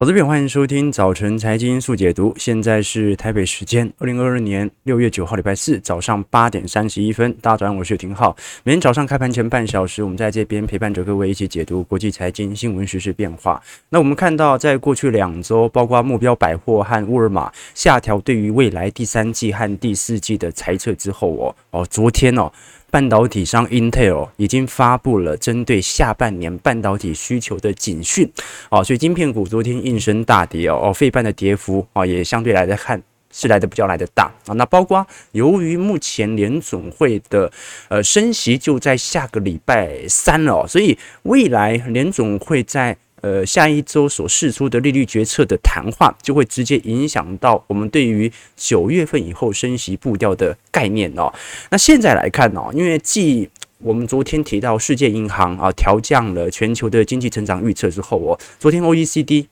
好，这边欢迎收听早晨财经速解读。现在是台北时间二零二二年六月九号礼拜四早上八点三十一分。大家早上，我是廷浩。每天早上开盘前半小时，我们在这边陪伴着各位一起解读国际财经新闻、时事变化。那我们看到，在过去两周，包括目标百货和沃尔玛下调对于未来第三季和第四季的财测之后，哦哦，昨天哦。半导体商 Intel 已经发布了针对下半年半导体需求的警讯，哦，所以晶片股昨天应声大跌哦，哦，费半的跌幅啊也相对来的看是来的比较来的大啊。那包括由于目前联总会的呃升息就在下个礼拜三了，所以未来联总会在。呃，下一周所释出的利率决策的谈话，就会直接影响到我们对于九月份以后升息步调的概念哦。那现在来看哦，因为继我们昨天提到世界银行啊调降了全球的经济成长预测之后哦，昨天 OECD。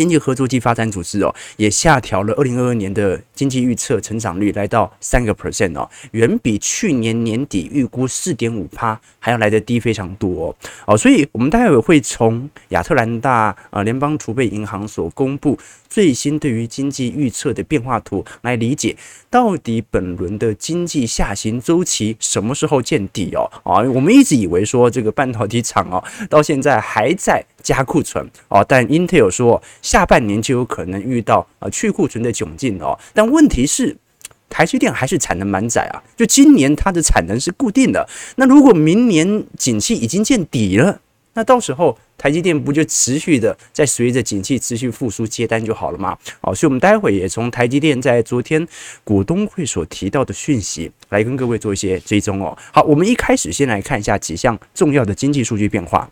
经济合作暨发展组织哦，也下调了二零二二年的经济预测成长率，来到三个 percent 哦，远比去年年底预估四点五趴还要来得低非常多哦。哦，所以我们待会会从亚特兰大啊联邦储备银行所公布最新对于经济预测的变化图来理解，到底本轮的经济下行周期什么时候见底哦？啊，我们一直以为说这个半导体厂哦，到现在还在。加库存哦，但 Intel 说下半年就有可能遇到啊去库存的窘境哦。但问题是，台积电还是产能满载啊，就今年它的产能是固定的。那如果明年景气已经见底了，那到时候台积电不就持续的在随着景气持续复苏接单就好了吗？好，所以我们待会也从台积电在昨天股东会所提到的讯息来跟各位做一些追踪哦。好，我们一开始先来看一下几项重要的经济数据变化。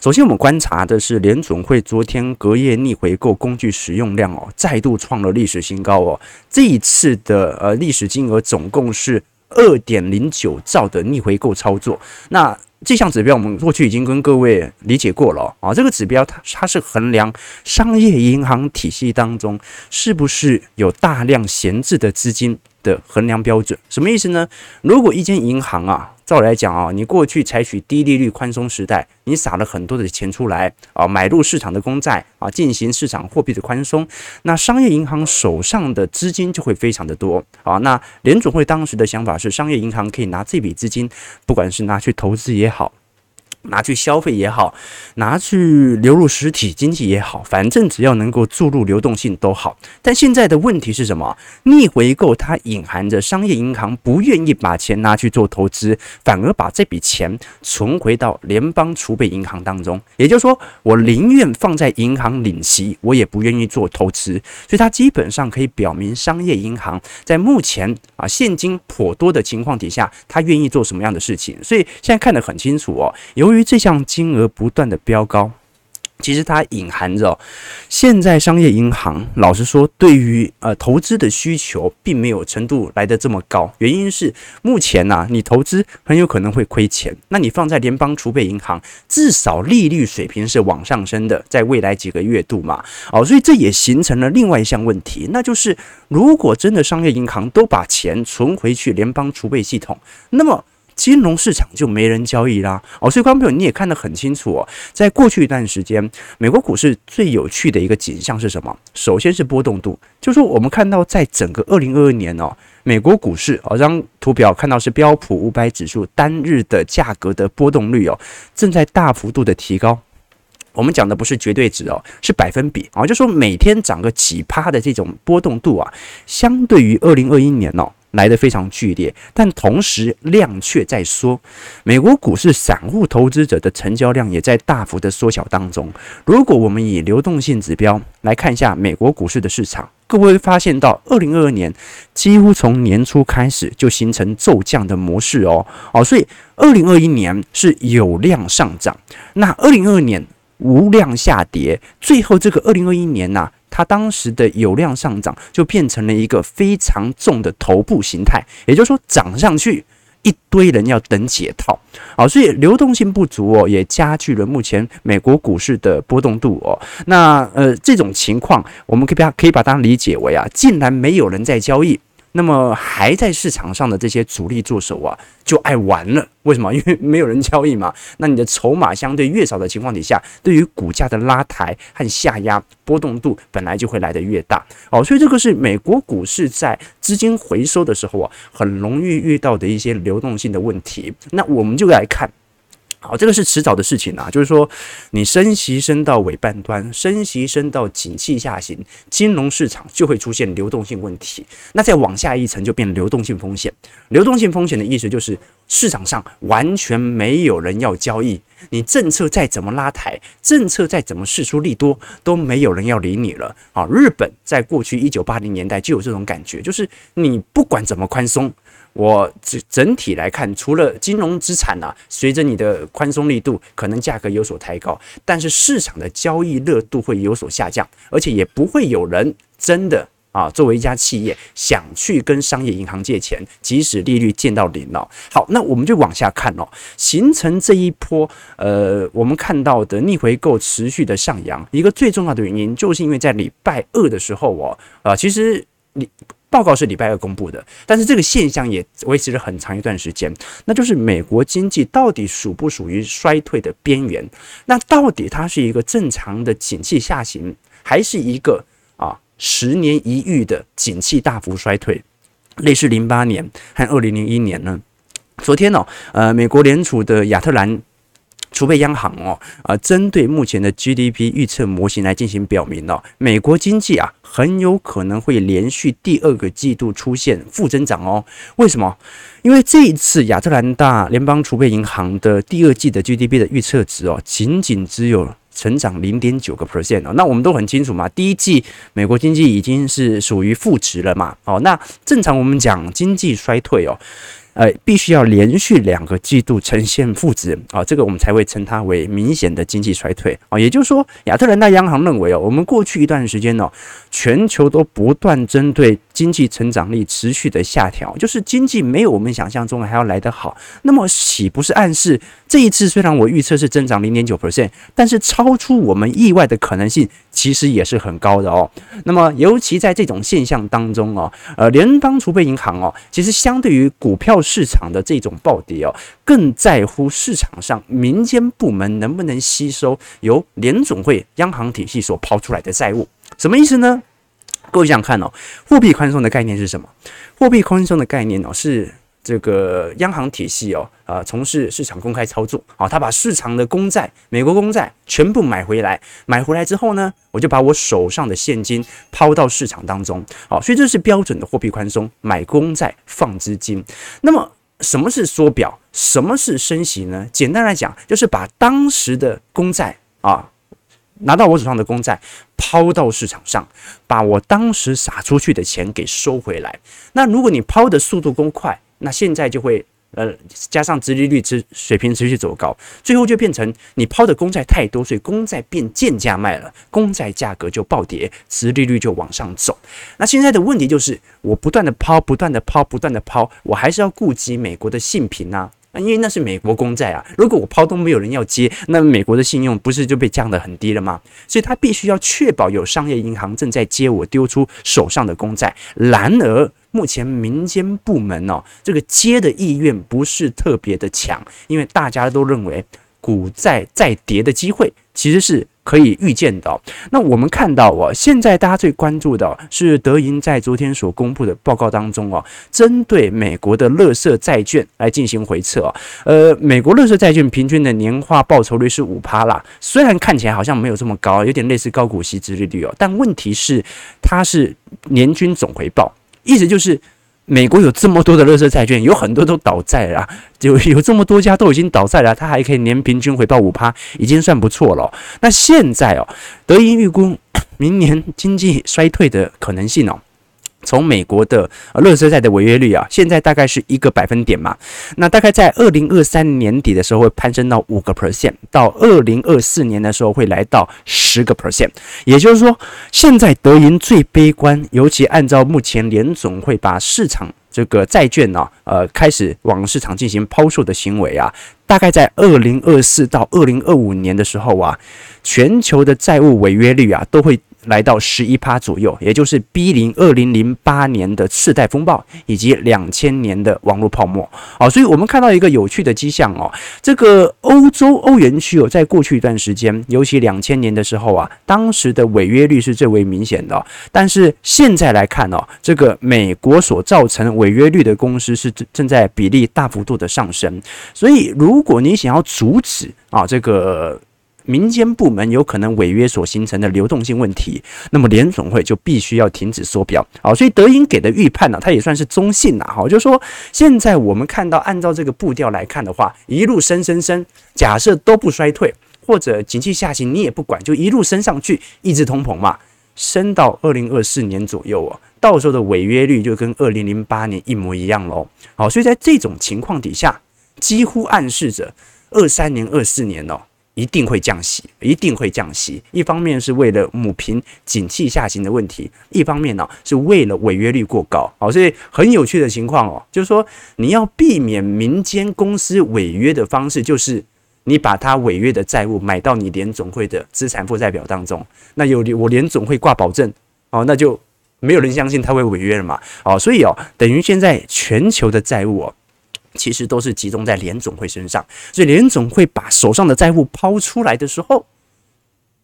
首先，我们观察的是联总会昨天隔夜逆回购工具使用量哦，再度创了历史新高哦。这一次的呃历史金额总共是二点零九兆的逆回购操作。那这项指标我们过去已经跟各位理解过了啊。这个指标它它是衡量商业银行体系当中是不是有大量闲置的资金的衡量标准。什么意思呢？如果一间银行啊。照来讲啊，你过去采取低利率宽松时代，你撒了很多的钱出来啊，买入市场的公债啊，进行市场货币的宽松，那商业银行手上的资金就会非常的多啊。那联准会当时的想法是，商业银行可以拿这笔资金，不管是拿去投资也好。拿去消费也好，拿去流入实体经济也好，反正只要能够注入流动性都好。但现在的问题是什么？逆回购它隐含着商业银行不愿意把钱拿去做投资，反而把这笔钱存回到联邦储备银行当中。也就是说，我宁愿放在银行领息，我也不愿意做投资。所以它基本上可以表明，商业银行在目前啊现金颇多的情况底下，它愿意做什么样的事情。所以现在看得很清楚哦，由于于这项金额不断的飙高，其实它隐含着现在商业银行老实说，对于呃投资的需求并没有程度来得这么高。原因是目前呐、啊，你投资很有可能会亏钱，那你放在联邦储备银行，至少利率水平是往上升的，在未来几个月度嘛，哦，所以这也形成了另外一项问题，那就是如果真的商业银行都把钱存回去联邦储备系统，那么。金融市场就没人交易啦，哦，所以观众朋友你也看得很清楚哦，在过去一段时间，美国股市最有趣的一个景象是什么？首先是波动度，就是说我们看到在整个二零二二年哦，美国股市哦，这张图表看到是标普五百指数单日的价格的波动率哦，正在大幅度的提高。我们讲的不是绝对值哦，是百分比啊，就是说每天涨个几趴的这种波动度啊，相对于二零二一年哦。来得非常剧烈，但同时量却在缩。美国股市散户投资者的成交量也在大幅的缩小当中。如果我们以流动性指标来看一下美国股市的市场，各位会发现到二零二二年几乎从年初开始就形成骤降的模式哦哦，所以二零二一年是有量上涨，那二零二二年无量下跌，最后这个二零二一年呐、它当时的有量上涨，就变成了一个非常重的头部形态，也就是说涨上去一堆人要等解套，啊，所以流动性不足哦，也加剧了目前美国股市的波动度哦。那呃这种情况，我们可以把可以把它理解为啊，竟然没有人在交易，那么还在市场上的这些主力助手啊，就爱玩了。为什么？因为没有人交易嘛。那你的筹码相对越少的情况底下，对于股价的拉抬和下压波动度本来就会来得越大哦。所以这个是美国股市在资金回收的时候啊，很容易遇到的一些流动性的问题。那我们就来看。好，这个是迟早的事情啊，就是说，你升息升到尾半端，升息升到景气下行，金融市场就会出现流动性问题。那再往下一层就变流动性风险。流动性风险的意思就是市场上完全没有人要交易，你政策再怎么拉抬，政策再怎么释出利多，都没有人要理你了。啊，日本在过去一九八零年代就有这种感觉，就是你不管怎么宽松。我整整体来看，除了金融资产啊，随着你的宽松力度，可能价格有所抬高，但是市场的交易热度会有所下降，而且也不会有人真的啊，作为一家企业想去跟商业银行借钱，即使利率见到零了。好，那我们就往下看哦，形成这一波呃，我们看到的逆回购持续的上扬，一个最重要的原因，就是因为在礼拜二的时候哦，啊，其实你。报告是礼拜二公布的，但是这个现象也维持了很长一段时间。那就是美国经济到底属不属于衰退的边缘？那到底它是一个正常的景气下行，还是一个啊十年一遇的景气大幅衰退，类似零八年和二零零一年呢？昨天呢、哦，呃，美国联储的亚特兰储备央行哦，啊，针对目前的 GDP 预测模型来进行表明哦，美国经济啊很有可能会连续第二个季度出现负增长哦。为什么？因为这一次亚特兰大联邦储备银行的第二季的 GDP 的预测值哦，仅仅只有成长零点九个 percent 哦。那我们都很清楚嘛，第一季美国经济已经是属于负值了嘛。哦，那正常我们讲经济衰退哦。呃，必须要连续两个季度呈现负值啊，这个我们才会称它为明显的经济衰退啊。也就是说，亚特兰大央行认为哦，我们过去一段时间呢，全球都不断针对经济成长力持续的下调，就是经济没有我们想象中还要来得好。那么，岂不是暗示这一次虽然我预测是增长零点九 percent，但是超出我们意外的可能性其实也是很高的哦。那么，尤其在这种现象当中哦，呃，联邦储备银行哦，其实相对于股票。市场的这种暴跌哦，更在乎市场上民间部门能不能吸收由联总会央行体系所抛出来的债务。什么意思呢？各位想想看哦，货币宽松的概念是什么？货币宽松的概念哦，是这个央行体系哦，呃，从事市场公开操作啊，他把市场的公债、美国公债全部买回来，买回来之后呢，我就把我手上的现金抛到市场当中，好，所以这是标准的货币宽松，买公债放资金。那么什么是缩表？什么是升息呢？简单来讲，就是把当时的公债啊，拿到我手上的公债抛到市场上，把我当时撒出去的钱给收回来。那如果你抛的速度够快，那现在就会。呃，加上殖利率持水平持续走高，最后就变成你抛的公债太多，所以公债变贱价卖了，公债价格就暴跌，殖利率就往上走。那现在的问题就是，我不断的抛，不断的抛，不断的抛，我还是要顾及美国的信评啊，因为那是美国公债啊。如果我抛都没有人要接，那美国的信用不是就被降得很低了吗？所以他必须要确保有商业银行正在接我丢出手上的公债。然而。目前民间部门哦，这个接的意愿不是特别的强，因为大家都认为股债再跌的机会其实是可以预见的。那我们看到哦，现在大家最关注的是德银在昨天所公布的报告当中哦，针对美国的垃圾债券来进行回测。呃，美国垃圾债券平均的年化报酬率是五趴啦，虽然看起来好像没有这么高，有点类似高股息殖利率哦，但问题是它是年均总回报。意思就是，美国有这么多的乐色债券，有很多都倒债了，就有这么多家都已经倒债了，它还可以年平均回报五趴，已经算不错了。那现在哦，德银预估明年经济衰退的可能性哦。从美国的垃圾债的违约率啊，现在大概是一个百分点嘛，那大概在二零二三年底的时候会攀升到五个 percent，到二零二四年的时候会来到十个 percent。也就是说，现在德银最悲观，尤其按照目前联总会把市场这个债券呢、呃，开始往市场进行抛售的行为啊，大概在二零二四到二零二五年的时候啊，全球的债务违约率啊都会。来到十一趴左右，也就是 B 零二零零八年的次贷风暴以及两千年的网络泡沫。好，所以我们看到一个有趣的迹象哦，这个欧洲欧元区哦，在过去一段时间，尤其两千年的时候啊，当时的违约率是最为明显的。但是现在来看哦，这个美国所造成违约率的公司是正正在比例大幅度的上升。所以，如果你想要阻止啊这个。民间部门有可能违约所形成的流动性问题，那么联总会就必须要停止缩表。好，所以德银给的预判呢，它也算是中性呐。好，就是说现在我们看到，按照这个步调来看的话，一路升升升，假设都不衰退或者景气下行，你也不管，就一路升上去，抑制通膨嘛，升到二零二四年左右哦，到时候的违约率就跟二零零八年一模一样喽。好，所以在这种情况底下，几乎暗示着二三年、二四年哦。一定会降息，一定会降息。一方面是为了抚平景气下行的问题，一方面呢是为了违约率过高。好，所以很有趣的情况哦，就是说你要避免民间公司违约的方式，就是你把它违约的债务买到你联总会的资产负债表当中。那有我联总会挂保证哦，那就没有人相信他会违约了嘛。哦，所以哦，等于现在全球的债务哦。其实都是集中在联总会身上，所以联总会把手上的债务抛出来的时候，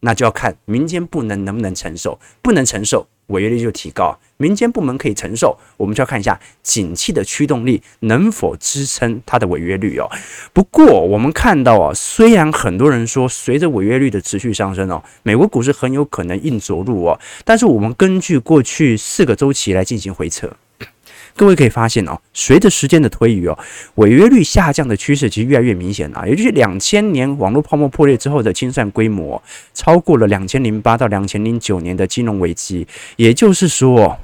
那就要看民间部门能不能承受，不能承受，违约率就提高；民间部门可以承受，我们就要看一下景气的驱动力能否支撑它的违约率哦。不过我们看到啊，虽然很多人说随着违约率的持续上升哦，美国股市很有可能硬着陆哦，但是我们根据过去四个周期来进行回测。各位可以发现哦，随着时间的推移哦，违约率下降的趋势其实越来越明显了。也就是两千年网络泡沫破裂之后的清算规模，超过了两千零八到两千零九年的金融危机。也就是说，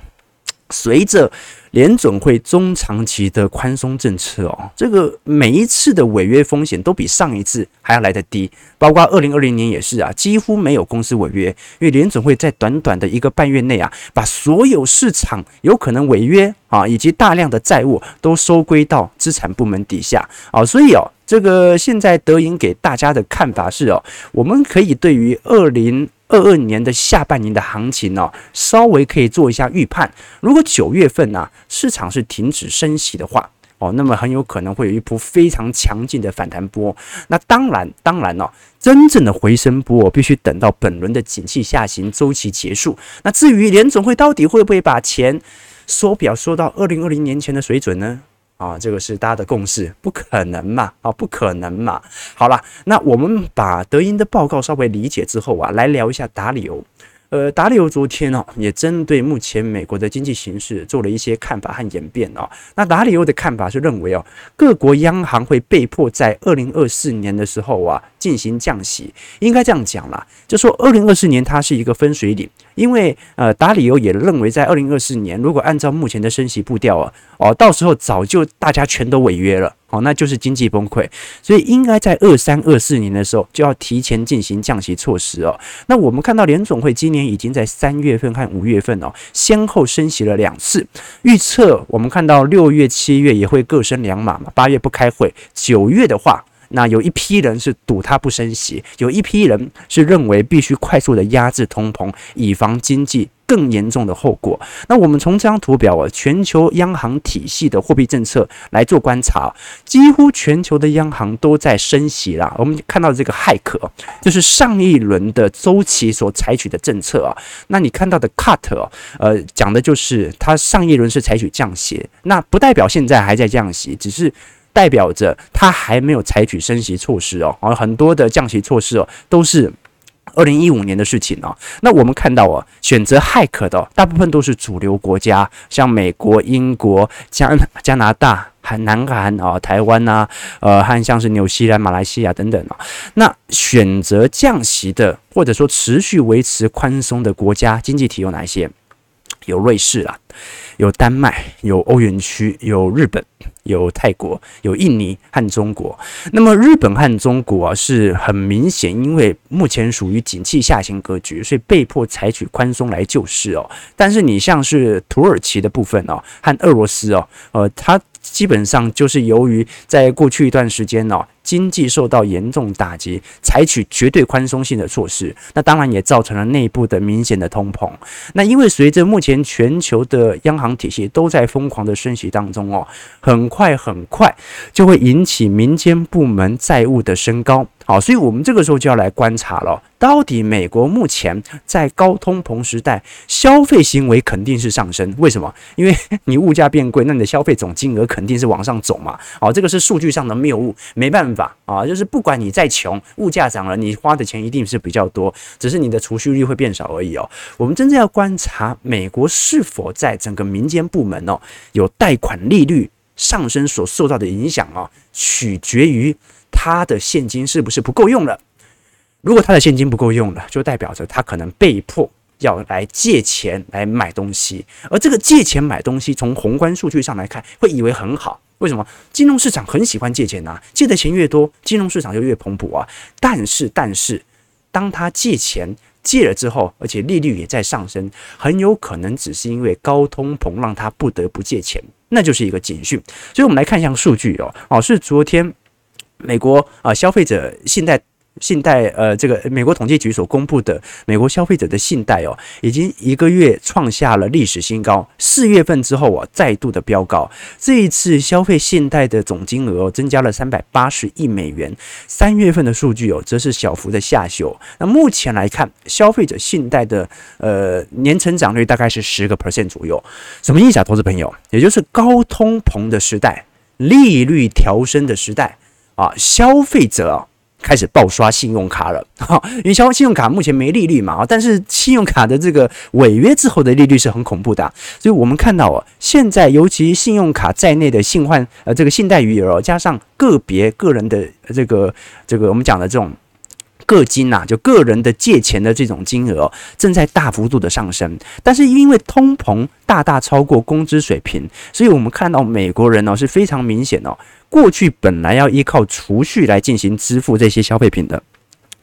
随着联准会中长期的宽松政策哦，这个每一次的违约风险都比上一次还要来得低，包括二零二零年也是啊，几乎没有公司违约，因为联准会在短短的一个半月内啊，把所有市场有可能违约啊以及大量的债务都收归到资产部门底下啊，所以哦，这个现在德银给大家的看法是哦，我们可以对于二零。二二年的下半年的行情呢、哦，稍微可以做一下预判。如果九月份呢、市场是停止升息的话，哦，那么很有可能会有一波非常强劲的反弹波。那当然，当然哦，真正的回升波必须等到本轮的景气下行周期结束。那至于联总会到底会不会把钱缩表缩到二零二零年前的水准呢？啊，这个是大家的共识，不可能嘛？啊，不可能嘛？好了，那我们把德银的报告稍微理解之后啊，来聊一下达里欧。呃，达里欧昨天哦，也针对目前美国的经济形势做了一些看法和演变哦。那达里欧的看法是认为哦，各国央行会被迫在二零二四年的时候啊进行降息，应该这样讲啦，就说二零二四年它是一个分水岭，因为呃，达里欧也认为在二零二四年，如果按照目前的升息步调啊，哦，到时候早就大家全都违约了。好，那就是经济崩溃，所以应该在二三二四年的时候就要提前进行降息措施哦。那我们看到联总会今年已经在三月份和五月份哦，先后升息了两次，预测我们看到六月、七月也会各升两码嘛。八月不开会，九月的话，那有一批人是赌它不升息，有一批人是认为必须快速的压制通膨，以防经济。更严重的后果。那我们从这张图表啊，全球央行体系的货币政策来做观察，几乎全球的央行都在升息啦。我们看到这个 hike，就是上一轮的周期所采取的政策啊。那你看到的 cut，呃，讲的就是它上一轮是采取降息，那不代表现在还在降息，只是代表着它还没有采取升息措施哦。而很多的降息措施哦，都是。二零一五年的事情哦，那我们看到啊，选择 hike 的大部分都是主流国家，像美国、英国、加加拿大、韩、南韩啊、台湾呐，呃，还像是纽西兰、马来西亚等等啊。那选择降息的，或者说持续维持宽松的国家经济体有哪些？有瑞士啦，有丹麦，有欧元区，有日本。有泰国、有印尼和中国。那么日本和中国啊，是很明显，因为目前属于景气下行格局，所以被迫采取宽松来救市哦。但是你像是土耳其的部分哦，和俄罗斯哦，呃，它基本上就是由于在过去一段时间呢，经济受到严重打击，采取绝对宽松性的措施，那当然也造成了内部的明显的通膨。那因为随着目前全球的央行体系都在疯狂的升息当中哦，很快很快就会引起民间部门债务的升高。好，所以我们这个时候就要来观察了，到底美国目前在高通膨时代，消费行为肯定是上升。为什么？因为 你物价变贵，那你的消费总金额肯定是往上走嘛。好，这个是数据上的谬误，没办法啊，就是不管你再穷，物价涨了，你花的钱一定是比较多，只是你的储蓄率会变少而已哦。我们真正要观察美国是否在整个民间部门哦，有贷款利率上升所受到的影响啊，取决于。他的现金是不是不够用了？如果他的现金不够用了，就代表着他可能被迫要来借钱来买东西。而这个借钱买东西，从宏观数据上来看，会以为很好。为什么？金融市场很喜欢借钱呐，借的钱越多，金融市场就越蓬勃啊。但是，但是，当他借钱借了之后，而且利率也在上升，很有可能只是因为高通膨让他不得不借钱，那就是一个警讯。所以，我们来看一下数据哦，哦，是昨天。美国啊，消费者信贷信贷呃，这个美国统计局所公布的美国消费者的信贷哦，已经一个月创下了历史新高。四月份之后啊，再度的飙高。这一次消费信贷的总金额增加了三百八十亿美元。三月份的数据哦，则是小幅的下修。那目前来看，消费者信贷的呃年成长率大概是十个 percent 左右。什么意思啊，投资朋友？也就是高通膨的时代，利率调升的时代。啊，消费者啊开始爆刷信用卡了 哈，因为消信用卡目前没利率嘛，但是信用卡的这个违约之后的利率是很恐怖的，所以我们看到啊，现在尤其信用卡在内的信换呃这个信贷余额，加上个别个人的这个这个我们讲的这种。个金呐，就个人的借钱的这种金额正在大幅度的上升，但是因为通膨大大超过工资水平，所以我们看到美国人呢是非常明显哦，过去本来要依靠储蓄来进行支付这些消费品的。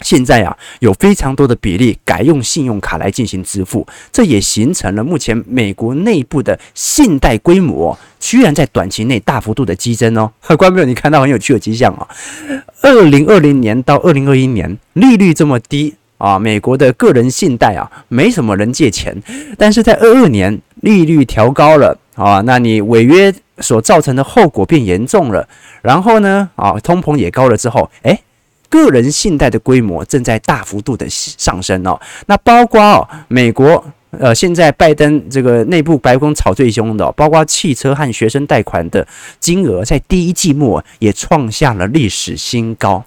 现在啊，有非常多的比例改用信用卡来进行支付，这也形成了目前美国内部的信贷规模居然在短期内大幅度的激增哦。观众朋友，你看到很有趣的迹象啊。二零二零年到二零二一年利率这么低啊，美国的个人信贷啊没什么人借钱，但是在二二年利率调高了啊，那你违约所造成的后果变严重了，然后呢啊，通膨也高了之后，诶。个人信贷的规模正在大幅度的上升哦，那包括哦，美国呃，现在拜登这个内部白宫吵最凶的，包括汽车和学生贷款的金额，在第一季末也创下了历史新高，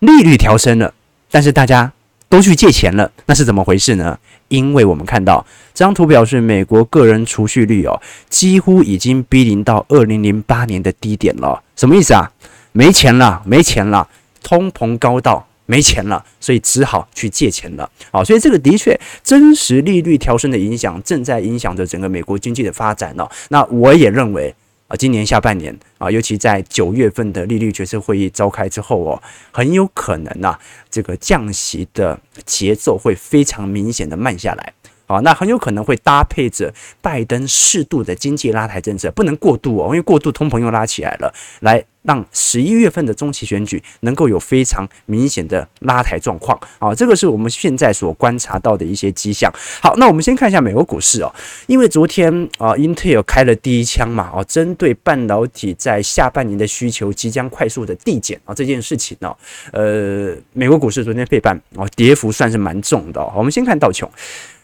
利率调升了，但是大家都去借钱了，那是怎么回事呢？因为我们看到这张图表示美国个人储蓄率哦，几乎已经逼临到二零零八年的低点了，什么意思啊？没钱了，没钱了。通膨高到没钱了，所以只好去借钱了。好，所以这个的确真实利率调升的影响正在影响着整个美国经济的发展呢。那我也认为啊，今年下半年啊，尤其在九月份的利率决策会议召开之后哦，很有可能呐，这个降息的节奏会非常明显的慢下来。好，那很有可能会搭配着拜登适度的经济拉抬政策，不能过度哦，因为过度通膨又拉起来了，来让十一月份的中期选举能够有非常明显的拉抬状况。啊，这个是我们现在所观察到的一些迹象。好，那我们先看一下美国股市哦，因为昨天啊，Intel 开了第一枪嘛，哦，针对半导体在下半年的需求即将快速的递减啊这件事情呢，呃，美国股市昨天费半哦，跌幅算是蛮重的。我们先看道琼。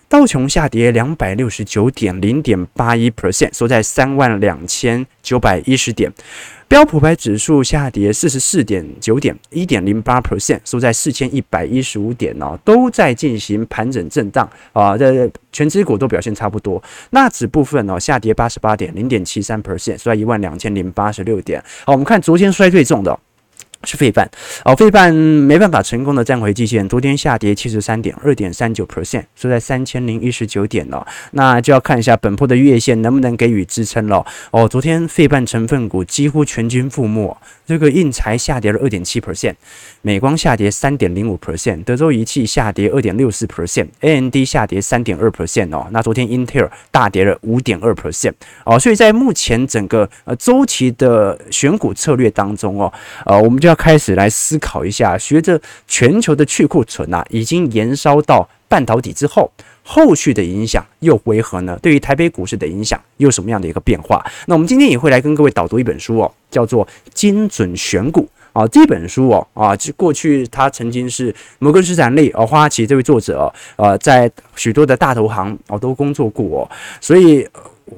道琼下跌两百六十九点零点八一 percent，收在三万两千九百一十点。标普百指数下跌四十四点九点一点零八 percent，收在四千一百一十五点哦，都在进行盘整震荡啊。这全指股都表现差不多。纳指部分哦，下跌八十八点零点七三 percent，收在一万两千零八十六点。好，我们看昨天摔最重的。是费半哦，费半没办法成功的站回季线，昨天下跌七十三点二点三九 percent，收在三千零一十九点了。那就要看一下本波的月线能不能给予支撑了。哦，昨天费半成分股几乎全军覆没，这个应材下跌了二点七 percent，美光下跌三点零五 percent，德州仪器下跌二点六四 percent，AMD 下跌三点二 percent 哦。那昨天英特尔大跌了五点二 percent 哦，所以在目前整个呃周期的选股策略当中哦，呃，我们就要。开始来思考一下，随着全球的去库存啊，已经延烧到半导体之后，后续的影响又为何呢？对于台北股市的影响又有什么样的一个变化？那我们今天也会来跟各位导读一本书哦，叫做《精准选股》啊。这本书哦啊，就过去他曾经是摩根士丹利哦，花旗这位作者哦，呃，在许多的大投行哦都工作过哦，所以。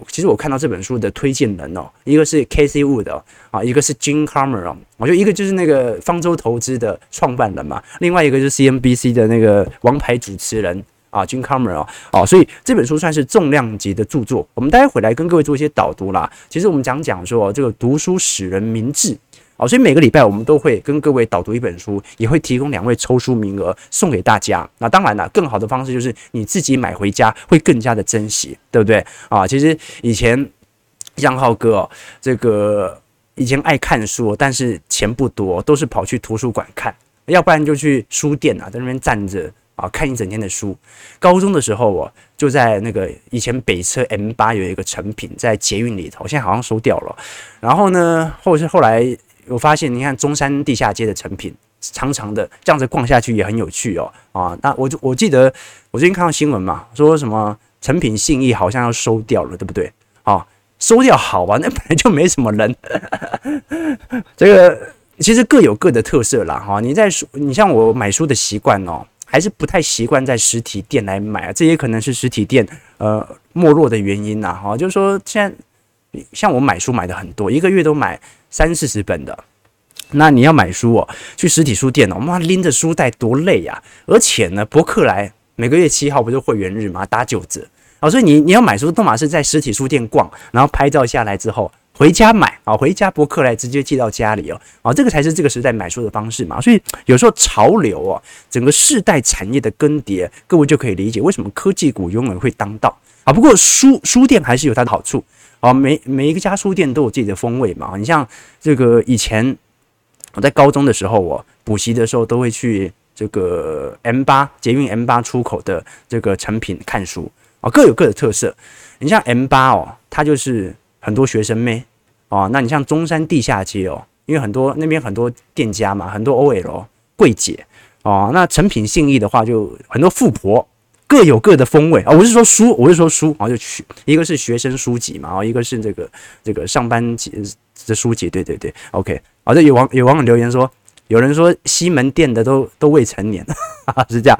其实我看到这本书的推荐人哦，一个是 Casey Wood 啊，一个是 Jim Cameron，我觉得一个就是那个方舟投资的创办人嘛，另外一个就是 CNBC 的那个王牌主持人啊，Jim Cramer 哦，哦，所以这本书算是重量级的著作。我们待会来跟各位做一些导读啦。其实我们讲讲说这个读书使人明智。好，所以每个礼拜我们都会跟各位导读一本书，也会提供两位抽书名额送给大家。那当然了，更好的方式就是你自己买回家，会更加的珍惜，对不对？啊，其实以前杨浩哥哦，这个以前爱看书，但是钱不多，都是跑去图书馆看，要不然就去书店啊，在那边站着啊看一整天的书。高中的时候我就在那个以前北车 M 八有一个成品在捷运里头，现在好像收掉了。然后呢，或者是后来。我发现，你看中山地下街的成品，长长的这样子逛下去也很有趣哦。啊，那我就我记得我最近看到新闻嘛，说什么成品信义好像要收掉了，对不对？啊，收掉好吧，那本来就没什么人。这个其实各有各的特色啦。哈，你在书，你像我买书的习惯哦，还是不太习惯在实体店来买。这也可能是实体店呃没落的原因呐。哈，就是说现在像我买书买的很多，一个月都买。三四十本的，那你要买书哦，去实体书店哦，妈拎着书袋多累呀！而且呢，博客来每个月七号不是会员日吗？打九折啊，所以你你要买书，都嘛是在实体书店逛，然后拍照下来之后回家买啊，回家博客来直接寄到家里哦，啊，这个才是这个时代买书的方式嘛。所以有时候潮流哦，整个世代产业的更迭，各位就可以理解为什么科技股永远会当道啊。不过书书店还是有它的好处。哦，每每一个家书店都有自己的风味嘛。你像这个以前我在高中的时候，我补习的时候都会去这个 M 八捷运 M 八出口的这个诚品看书啊，各有各的特色。你像 M 八哦，它就是很多学生妹哦。那你像中山地下街哦，因为很多那边很多店家嘛，很多 OL 柜姐哦。那诚品信义的话，就很多富婆。各有各的风味啊！我是说书，我是说书啊，就去一个是学生书籍嘛，啊，一个是这个这个上班级的书籍，对对对，OK。好，这有网有网友留言说，有人说西门店的都都未成年，哈哈，是这样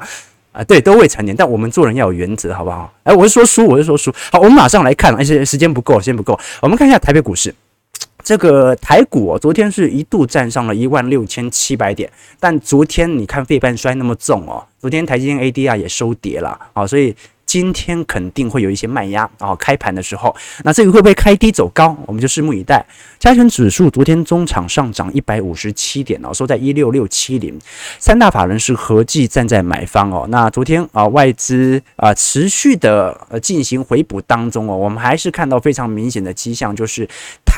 啊？对，都未成年，但我们做人要有原则，好不好？哎，我是说书，我是说书。好，我们马上来看，而且时间不够，时间不够，我们看一下台北股市。这个台股，昨天是一度站上了一万六千七百点，但昨天你看费半衰那么重哦，昨天台积电 ADR 也收跌了啊，所以。今天肯定会有一些卖压啊，开盘的时候，那这个会不会开低走高？我们就拭目以待。加权指数昨天中场上涨一百五十七点哦，收在一六六七零。三大法人是合计站在买方哦。那昨天啊，外资啊持续的呃进行回补当中哦，我们还是看到非常明显的迹象，就是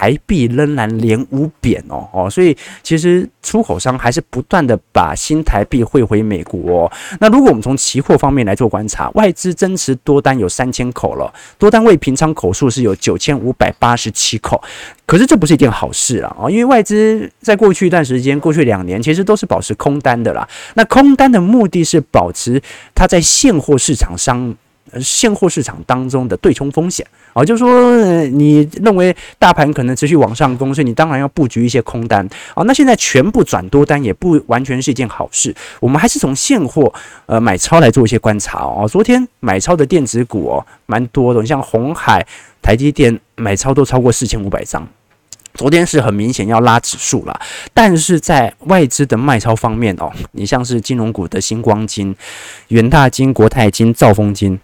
台币仍然连五贬哦哦，所以其实出口商还是不断的把新台币汇回美国哦。那如果我们从期货方面来做观察，外资增。持多单有三千口了，多单未平仓口数是有九千五百八十七口，可是这不是一件好事啊！啊，因为外资在过去一段时间，过去两年其实都是保持空单的啦。那空单的目的是保持它在现货市场上。现货市场当中的对冲风险啊，就是说，你认为大盘可能持续往上攻，所以你当然要布局一些空单啊。那现在全部转多单也不完全是一件好事，我们还是从现货呃买超来做一些观察哦。昨天买超的电子股哦蛮多的，你像鸿海、台积电买超都超过四千五百张，昨天是很明显要拉指数了。但是在外资的卖超方面哦，你像是金融股的新光金、元大金、国泰金、兆丰金。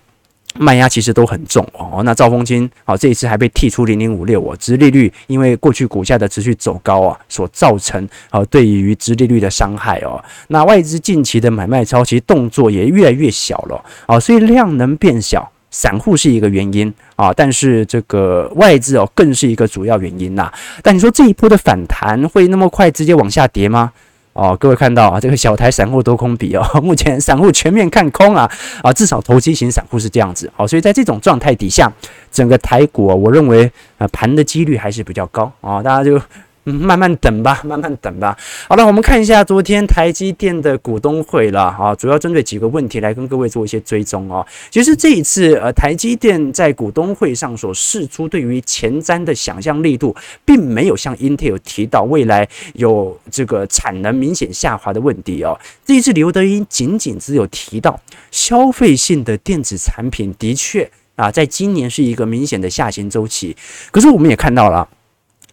卖压其实都很重哦。那兆丰金啊，这一次还被剔出零零五六哦，殖利率因为过去股价的持续走高啊，所造成啊对于殖利率的伤害哦。那外资近期的买卖超其实动作也越来越小了啊，所以量能变小，散户是一个原因啊，但是这个外资哦更是一个主要原因呐。但你说这一波的反弹会那么快直接往下跌吗？哦，各位看到啊，这个小台散户多空比哦，目前散户全面看空啊啊，至少投机型散户是这样子。好，所以在这种状态底下，整个台股啊，我认为啊盘的几率还是比较高啊，大家就。慢慢等吧，慢慢等吧。好了，我们看一下昨天台积电的股东会了啊，主要针对几个问题来跟各位做一些追踪哦。其实这一次呃，台积电在股东会上所释出对于前瞻的想象力度，并没有像 Intel 提到未来有这个产能明显下滑的问题哦。这一次刘德英仅仅只有提到消费性的电子产品的确啊，在今年是一个明显的下行周期，可是我们也看到了。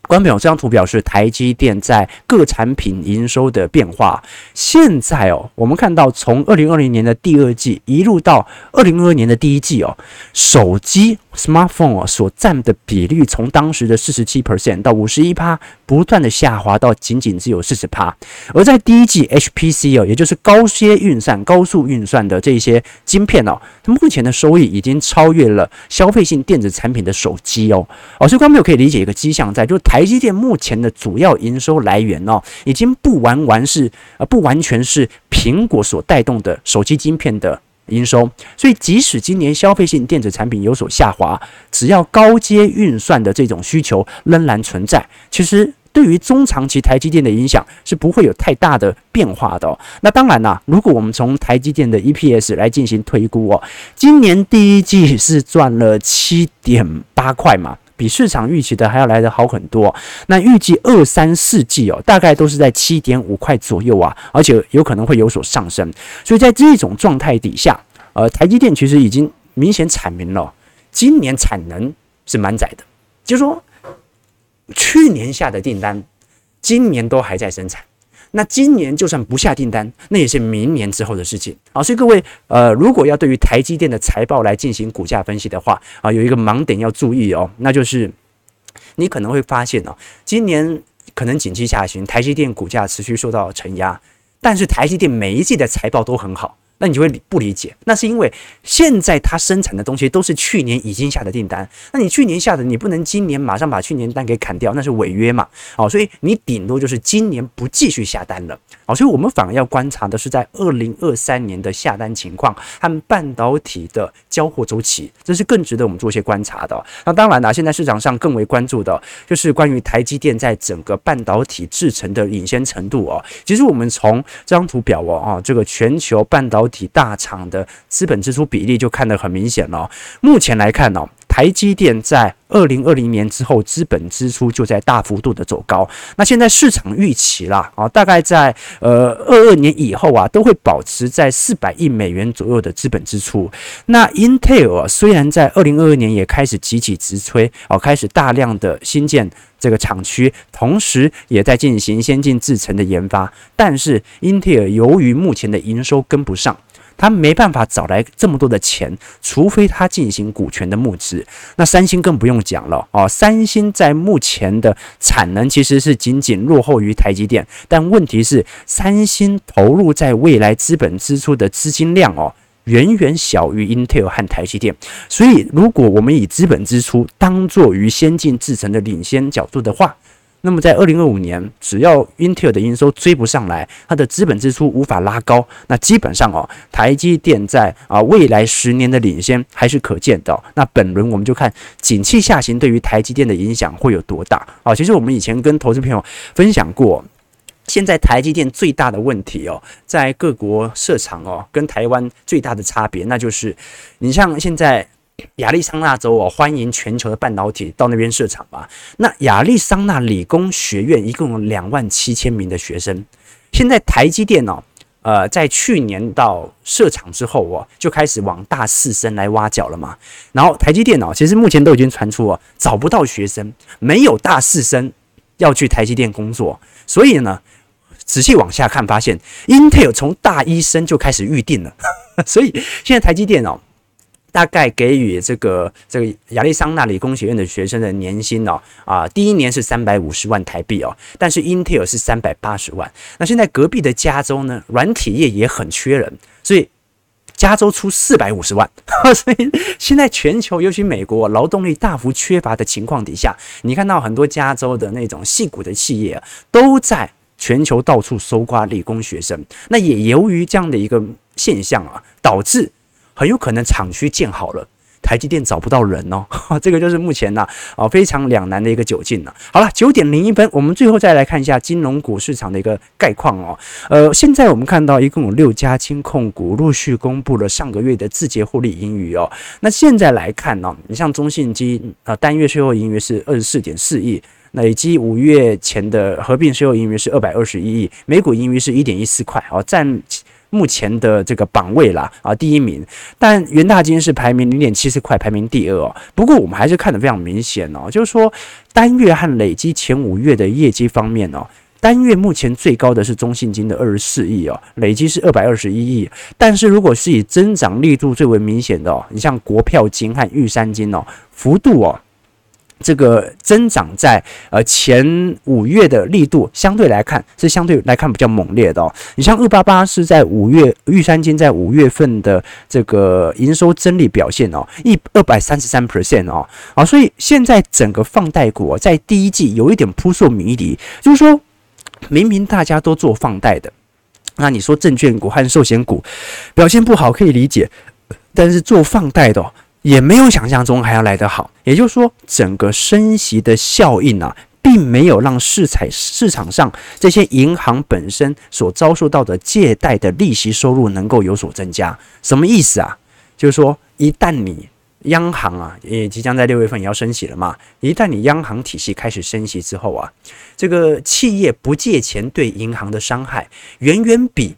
观众朋友，这张图表示台积电在各产品营收的变化。现在哦，我们看到从二零二零年的第二季一路到二零二二年的第一季哦，手机 smartphone 哦所占的比率从当时的四十七 percent 到五十一趴，不断的下滑到仅仅只有四十趴。而在第一季 HPC 哦，也就是高阶运算、高速运算的这些晶片哦，它目前的收益已经超越了消费性电子产品的手机哦。哦，所以观众朋友可以理解一个迹象在，就台台积电目前的主要营收来源哦，已经不完完是呃不完全是苹果所带动的手机晶片的营收，所以即使今年消费性电子产品有所下滑，只要高阶运算的这种需求仍然存在，其实对于中长期台积电的影响是不会有太大的变化的哦。那当然啦，如果我们从台积电的 EPS 来进行推估哦，今年第一季是赚了七点八块嘛。比市场预期的还要来得好很多。那预计二三四季哦，大概都是在七点五块左右啊，而且有可能会有所上升。所以在这种状态底下，呃，台积电其实已经明显阐明了，今年产能是满载的，就是说去年下的订单，今年都还在生产。那今年就算不下订单，那也是明年之后的事情啊。所以各位，呃，如果要对于台积电的财报来进行股价分析的话啊，有一个盲点要注意哦，那就是你可能会发现哦，今年可能景气下行，台积电股价持续受到承压，但是台积电每一季的财报都很好。那你就会不理解，那是因为现在它生产的东西都是去年已经下的订单，那你去年下的，你不能今年马上把去年单给砍掉，那是违约嘛？哦，所以你顶多就是今年不继续下单了。哦，所以我们反而要观察的是在二零二三年的下单情况和半导体的交货周期，这是更值得我们做一些观察的。那当然了，现在市场上更为关注的就是关于台积电在整个半导体制程的领先程度哦。其实我们从这张图表哦，啊，这个全球半导体体大厂的资本支出比例就看得很明显了。目前来看呢，台积电在二零二零年之后，资本支出就在大幅度的走高。那现在市场预期啦，啊，大概在呃二二年以后啊，都会保持在四百亿美元左右的资本支出。那 Intel 啊，虽然在二零二二年也开始急起直吹，哦，开始大量的新建这个厂区，同时也在进行先进制程的研发，但是英特尔由于目前的营收跟不上。他没办法找来这么多的钱，除非他进行股权的募资。那三星更不用讲了哦，三星在目前的产能其实是仅仅落后于台积电，但问题是三星投入在未来资本支出的资金量哦，远远小于 Intel 和台积电。所以，如果我们以资本支出当作于先进制程的领先角度的话，那么在二零二五年，只要 Intel 的营收追不上来，它的资本支出无法拉高，那基本上哦，台积电在啊未来十年的领先还是可见的。那本轮我们就看景气下行对于台积电的影响会有多大啊？其实我们以前跟投资朋友分享过，现在台积电最大的问题哦，在各国设厂哦，跟台湾最大的差别，那就是你像现在。亚利桑那州哦，欢迎全球的半导体到那边设厂吧。那亚利桑那理工学院一共有两万七千名的学生。现在台积电哦，呃，在去年到设厂之后哦，就开始往大四生来挖角了嘛。然后台积电哦，其实目前都已经传出哦，找不到学生，没有大四生要去台积电工作。所以呢，仔细往下看，发现 Intel 从大一生就开始预定了。所以现在台积电哦。大概给予这个这个亚利桑那理工学院的学生的年薪哦，啊，第一年是三百五十万台币哦，但是英特尔是三百八十万。那现在隔壁的加州呢，软体业也很缺人，所以加州出四百五十万。所以现在全球，尤其美国劳动力大幅缺乏的情况底下，你看到很多加州的那种矽谷的企业，都在全球到处搜刮理工学生。那也由于这样的一个现象啊，导致。很有可能厂区建好了，台积电找不到人哦，这个就是目前呢啊非常两难的一个窘境了。好了，九点零一分，我们最后再来看一下金融股市场的一个概况哦。呃，现在我们看到一共有六家金控股陆续公布了上个月的自结获利盈余哦。那现在来看呢，你像中信金啊，单月税后盈余是二十四点四亿，累计五月前的合并税后盈余是二百二十一亿，每股盈余是一点一四块哦，占。目前的这个榜位啦，啊，第一名，但元大金是排名零点七四块，排名第二哦。不过我们还是看得非常明显哦，就是说单月和累积前五月的业绩方面哦，单月目前最高的是中信金的二十四亿哦，累积是二百二十一亿。但是如果是以增长力度最为明显的哦，你像国票金和玉山金哦，幅度哦。这个增长在呃前五月的力度相对来看是相对来看比较猛烈的哦。你像二八八是在五月，玉山金在五月份的这个营收增利表现哦，一二百三十三 percent 哦，啊，所以现在整个放贷股在第一季有一点扑朔迷离，就是说明明大家都做放贷的，那你说证券股和寿险股表现不好可以理解，但是做放贷的哦。也没有想象中还要来得好，也就是说，整个升息的效应啊，并没有让市场市场上这些银行本身所遭受到的借贷的利息收入能够有所增加。什么意思啊？就是说，一旦你央行啊，也即将在六月份也要升息了嘛，一旦你央行体系开始升息之后啊，这个企业不借钱对银行的伤害，远远比。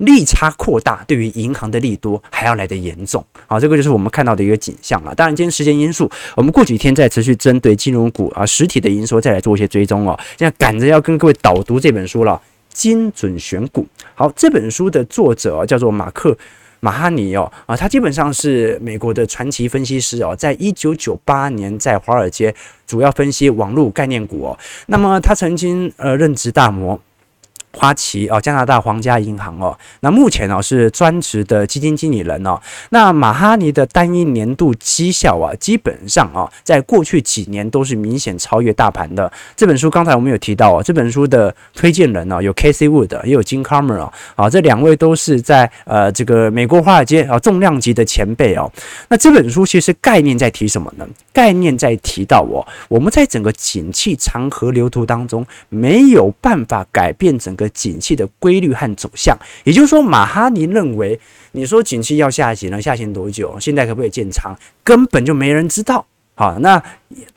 利差扩大对于银行的利多还要来得严重，好，这个就是我们看到的一个景象了。当然，今天时间因素，我们过几天再持续针对金融股啊实体的营收再来做一些追踪哦。现在赶着要跟各位导读这本书了，《精准选股》。好，这本书的作者叫做马克马哈尼哦啊，他基本上是美国的传奇分析师哦，在一九九八年在华尔街主要分析网络概念股哦。那么他曾经呃任职大摩。花旗哦，加拿大皇家银行哦，那目前哦是专职的基金经理人哦。那马哈尼的单一年度绩效啊，基本上啊，在过去几年都是明显超越大盘的。这本书刚才我们有提到哦，这本书的推荐人呢有 Casey Wood，也有 Jim Cramer 哦，啊，这两位都是在呃这个美国华尔街啊重量级的前辈哦。那这本书其实概念在提什么呢？概念在提到哦，我们在整个景气长河流图当中没有办法改变整个。景气的规律和走向，也就是说，马哈尼认为，你说景气要下行了，下行多久？现在可不可以建仓？根本就没人知道。好，那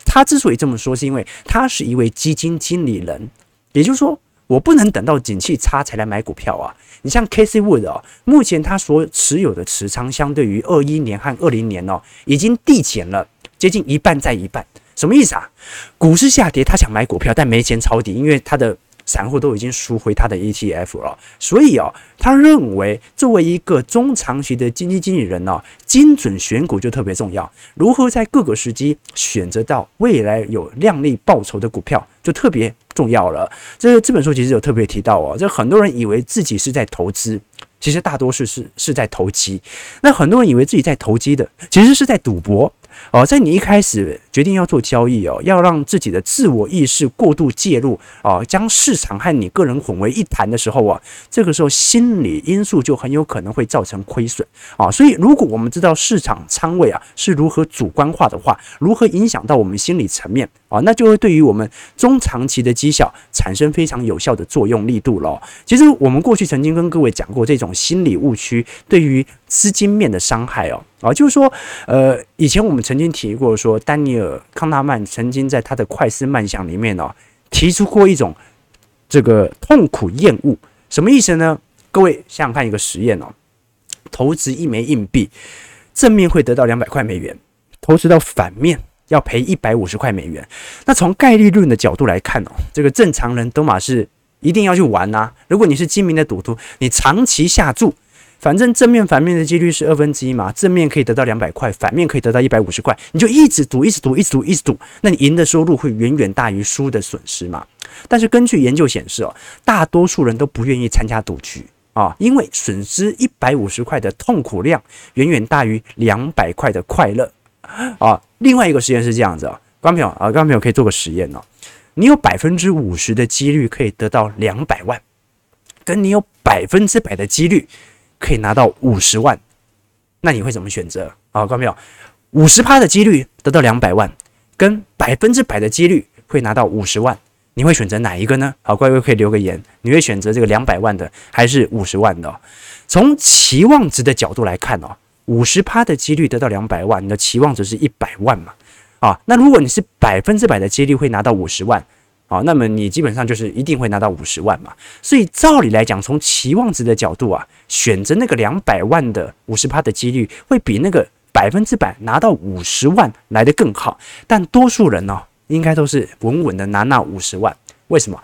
他之所以这么说，是因为他是一位基金经理人，也就是说，我不能等到景气差才来买股票啊。你像 K.C.Wood 哦，目前他所持有的持仓，相对于二一年和二零年哦，已经递减了接近一半再一半。什么意思啊？股市下跌，他想买股票，但没钱抄底，因为他的。散户都已经赎回他的 ETF 了，所以哦，他认为作为一个中长期的基金经理人呢，精准选股就特别重要。如何在各个时机选择到未来有亮丽报酬的股票，就特别重要了。这这本书其实有特别提到哦，这很多人以为自己是在投资，其实大多数是是在投机。那很多人以为自己在投机的，其实是在赌博。哦，在你一开始决定要做交易哦，要让自己的自我意识过度介入啊，将市场和你个人混为一谈的时候啊，这个时候心理因素就很有可能会造成亏损啊。所以，如果我们知道市场仓位啊是如何主观化的话，如何影响到我们心理层面啊，那就会对于我们中长期的绩效产生非常有效的作用力度了。其实我们过去曾经跟各位讲过这种心理误区对于资金面的伤害哦。啊，就是说，呃，以前我们曾经提过，说丹尼尔呃康纳曼曾经在他的快思慢想里面哦，提出过一种这个痛苦厌恶，什么意思呢？各位想想看，一个实验哦，投资一枚硬币，正面会得到两百块美元，投资到反面要赔一百五十块美元。那从概率论的角度来看哦，这个正常人都马是一定要去玩呐。如果你是精明的赌徒，你长期下注。反正正面反面的几率是二分之一嘛，正面可以得到两百块，反面可以得到一百五十块，你就一直赌，一直赌，一直赌，一直赌，那你赢的收入会远远大于输的损失嘛。但是根据研究显示哦，大多数人都不愿意参加赌局啊，因为损失一百五十块的痛苦量远远大于两百块的快乐啊。另外一个实验是这样子啊，观众朋友啊，观众朋友可以做个实验哦，你有百分之五十的几率可以得到两百万，跟你有百分之百的几率可以拿到五十万，那你会怎么选择啊？观众朋友，五十趴的几率得到两百万，跟百分之百的几率会拿到五十万。你会选择哪一个呢？好，各位可以留个言。你会选择这个两百万的，还是五十万的？从期望值的角度来看哦，五十趴的几率得到两百万，你的期望值是一百万嘛？啊，那如果你是百分之百的几率会拿到五十万，啊，那么你基本上就是一定会拿到五十万嘛。所以照理来讲，从期望值的角度啊，选择那个两百万的五十趴的几率会比那个百分之百拿到五十万来得更好。但多数人呢、应该都是稳稳的拿那五十万，为什么？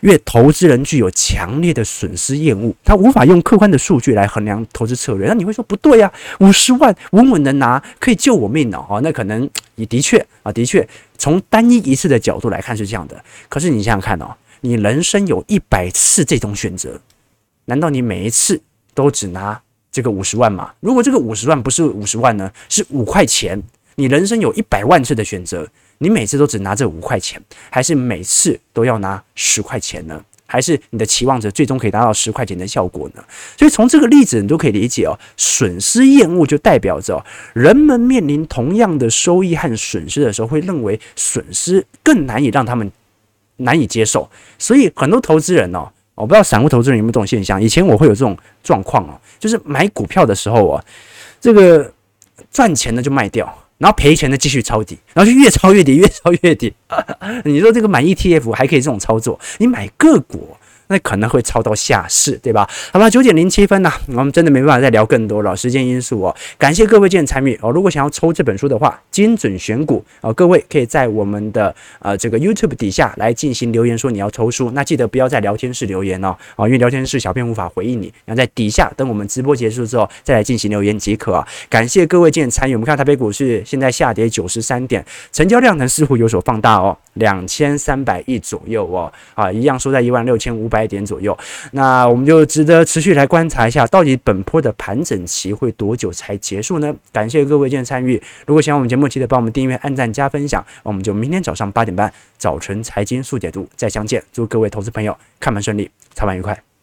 因为投资人具有强烈的损失厌恶，他无法用客观的数据来衡量投资策略。那你会说不对呀？五十万稳稳的拿可以救我命哦，哦，那可能你的确啊，的确从单一一次的角度来看是这样的。可是你想想看哦，你人生有一百次这种选择，难道你每一次都只拿这个五十万吗？如果这个五十万不是五十万呢？是五块钱？你人生有一百万次的选择。你每次都只拿这五块钱，还是每次都要拿十块钱呢？还是你的期望值最终可以达到十块钱的效果呢？所以从这个例子你都可以理解哦，损失厌恶就代表着人们面临同样的收益和损失的时候，会认为损失更难以让他们难以接受。所以很多投资人哦，我不知道散户投资人有没有这种现象。以前我会有这种状况哦，就是买股票的时候啊，这个赚钱的就卖掉。然后赔钱的继续抄底，然后就越抄越底，越抄越底。你说这个买 ETF 还可以这种操作，你买个股。那可能会抄到下市，对吧？好吧，九点零七分呐，我们真的没办法再聊更多了，时间因素哦。感谢各位今天参与哦。如果想要抽这本书的话，精准选股哦，各位可以在我们的呃这个 YouTube 底下来进行留言，说你要抽书。那记得不要在聊天室留言哦，哦，因为聊天室小编无法回应你。然后在底下等我们直播结束之后再来进行留言即可。感谢各位今天参与。我们看台北股市现在下跌九十三点，成交量呢似乎有所放大哦，两千三百亿左右哦，啊，一样收在一万六千五百。百点左右，那我们就值得持续来观察一下，到底本坡的盘整期会多久才结束呢？感谢各位今天参与，如果喜欢我们节目，记得帮我们订阅、按赞、加分享。我们就明天早上八点半早晨财经速解读再相见。祝各位投资朋友看盘顺利，操盘愉快。